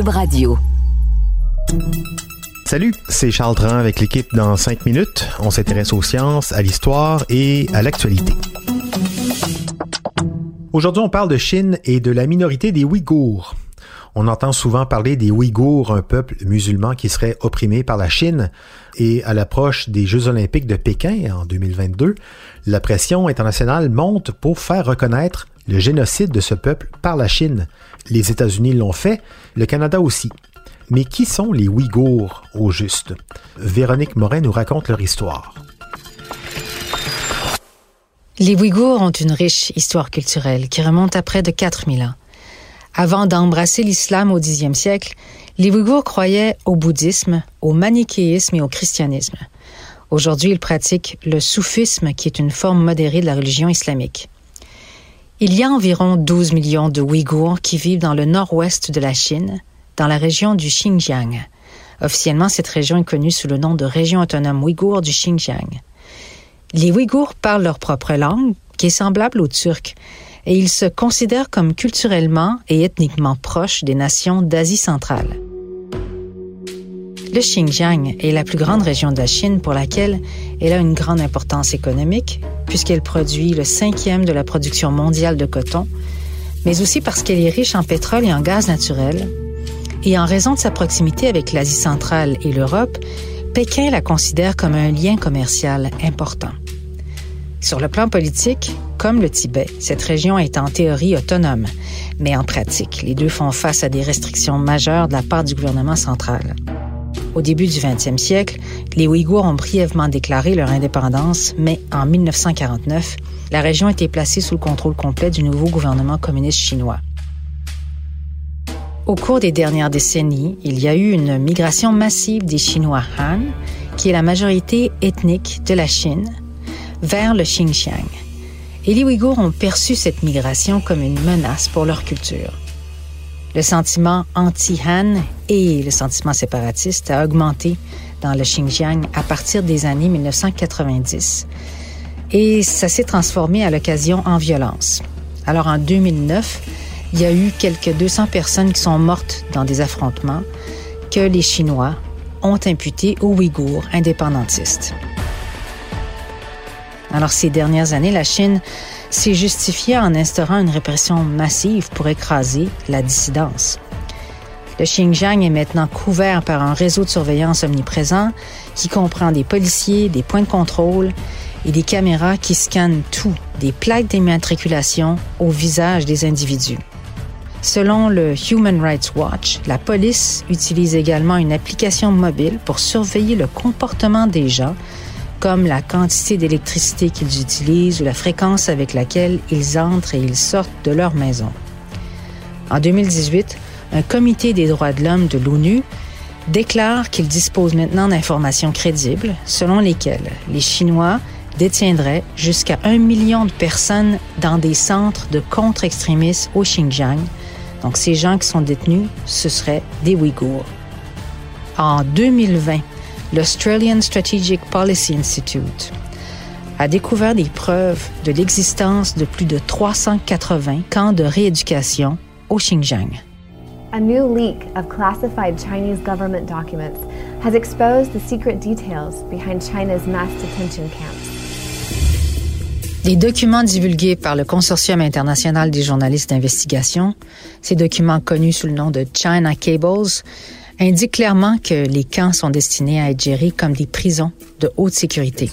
Radio. Salut, c'est Charles Tran avec l'équipe dans 5 minutes. On s'intéresse aux sciences, à l'histoire et à l'actualité. Aujourd'hui, on parle de Chine et de la minorité des Ouïghours. On entend souvent parler des Ouïghours, un peuple musulman qui serait opprimé par la Chine. Et à l'approche des Jeux olympiques de Pékin en 2022, la pression internationale monte pour faire reconnaître le génocide de ce peuple par la Chine. Les États-Unis l'ont fait, le Canada aussi. Mais qui sont les Ouïghours au juste? Véronique Morin nous raconte leur histoire. Les Ouïghours ont une riche histoire culturelle qui remonte à près de 4000 ans. Avant d'embrasser l'islam au Xe siècle, les Ouïghours croyaient au bouddhisme, au manichéisme et au christianisme. Aujourd'hui, ils pratiquent le soufisme, qui est une forme modérée de la religion islamique. Il y a environ 12 millions de Ouïghours qui vivent dans le nord-ouest de la Chine, dans la région du Xinjiang. Officiellement, cette région est connue sous le nom de région autonome ouïghour du Xinjiang. Les Ouïghours parlent leur propre langue, qui est semblable au turc, et ils se considèrent comme culturellement et ethniquement proches des nations d'Asie centrale. Le Xinjiang est la plus grande région de la Chine pour laquelle elle a une grande importance économique, puisqu'elle produit le cinquième de la production mondiale de coton, mais aussi parce qu'elle est riche en pétrole et en gaz naturel. Et en raison de sa proximité avec l'Asie centrale et l'Europe, Pékin la considère comme un lien commercial important. Sur le plan politique, comme le Tibet, cette région est en théorie autonome, mais en pratique, les deux font face à des restrictions majeures de la part du gouvernement central. Au début du 20e siècle, les Ouïghours ont brièvement déclaré leur indépendance, mais en 1949, la région était placée sous le contrôle complet du nouveau gouvernement communiste chinois. Au cours des dernières décennies, il y a eu une migration massive des Chinois Han, qui est la majorité ethnique de la Chine, vers le Xinjiang. Et les Ouïghours ont perçu cette migration comme une menace pour leur culture. Le sentiment anti-Han et le sentiment séparatiste a augmenté dans le Xinjiang à partir des années 1990. Et ça s'est transformé à l'occasion en violence. Alors en 2009, il y a eu quelques 200 personnes qui sont mortes dans des affrontements que les Chinois ont imputés aux Ouïghours indépendantistes. Alors ces dernières années, la Chine s'est justifiée en instaurant une répression massive pour écraser la dissidence. Le Xinjiang est maintenant couvert par un réseau de surveillance omniprésent qui comprend des policiers, des points de contrôle et des caméras qui scannent tout, des plaques d'immatriculation au visage des individus. Selon le Human Rights Watch, la police utilise également une application mobile pour surveiller le comportement des gens comme la quantité d'électricité qu'ils utilisent ou la fréquence avec laquelle ils entrent et ils sortent de leur maison. En 2018, un comité des droits de l'homme de l'ONU déclare qu'il dispose maintenant d'informations crédibles selon lesquelles les Chinois détiendraient jusqu'à un million de personnes dans des centres de contre-extrémistes au Xinjiang. Donc ces gens qui sont détenus, ce seraient des Ouïghours. En 2020, l'Australian Strategic Policy Institute a découvert des preuves de l'existence de plus de 380 camps de rééducation au Xinjiang. A new leak of classified Chinese government documents has exposed the secret details behind China's mass detention camps. Les documents divulgués par le Consortium international des journalistes d'investigation, ces documents connus sous le nom de China Cables, indique clairement que les camps sont destinés à être gérés comme des prisons de haute sécurité.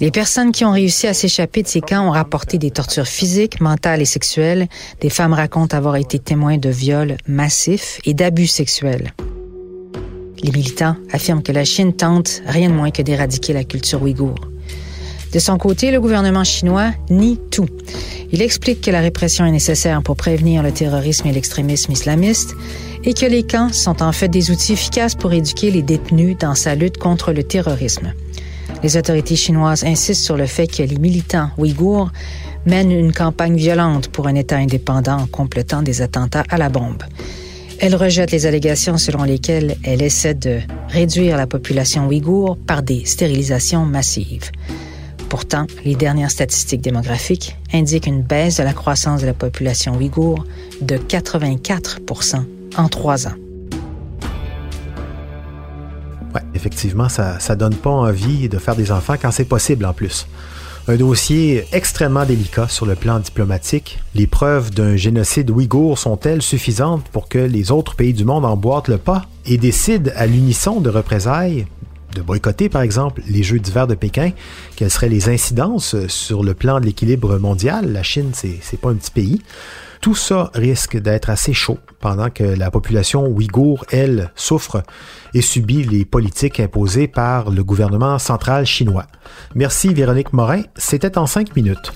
Les personnes qui ont réussi à s'échapper de ces camps ont rapporté des tortures physiques, mentales et sexuelles. Des femmes racontent avoir été témoins de viols massifs et d'abus sexuels. Les militants affirment que la Chine tente rien de moins que d'éradiquer la culture ouïghour. De son côté, le gouvernement chinois nie tout. Il explique que la répression est nécessaire pour prévenir le terrorisme et l'extrémisme islamiste et que les camps sont en fait des outils efficaces pour éduquer les détenus dans sa lutte contre le terrorisme. Les autorités chinoises insistent sur le fait que les militants ouïghours mènent une campagne violente pour un État indépendant en complétant des attentats à la bombe. Elle rejette les allégations selon lesquelles elle essaie de réduire la population ouïghour par des stérilisations massives. Pourtant, les dernières statistiques démographiques indiquent une baisse de la croissance de la population ouïghour de 84 en trois ans. Ouais, effectivement, ça, ça donne pas envie de faire des enfants quand c'est possible en plus. Un dossier extrêmement délicat sur le plan diplomatique. Les preuves d'un génocide ouïghour sont-elles suffisantes pour que les autres pays du monde emboîtent le pas et décident à l'unisson de représailles de boycotter, par exemple, les Jeux d'hiver de Pékin, quelles seraient les incidences sur le plan de l'équilibre mondial? La Chine, c'est pas un petit pays. Tout ça risque d'être assez chaud pendant que la population ouïghour, elle, souffre et subit les politiques imposées par le gouvernement central chinois. Merci Véronique Morin, c'était en cinq minutes.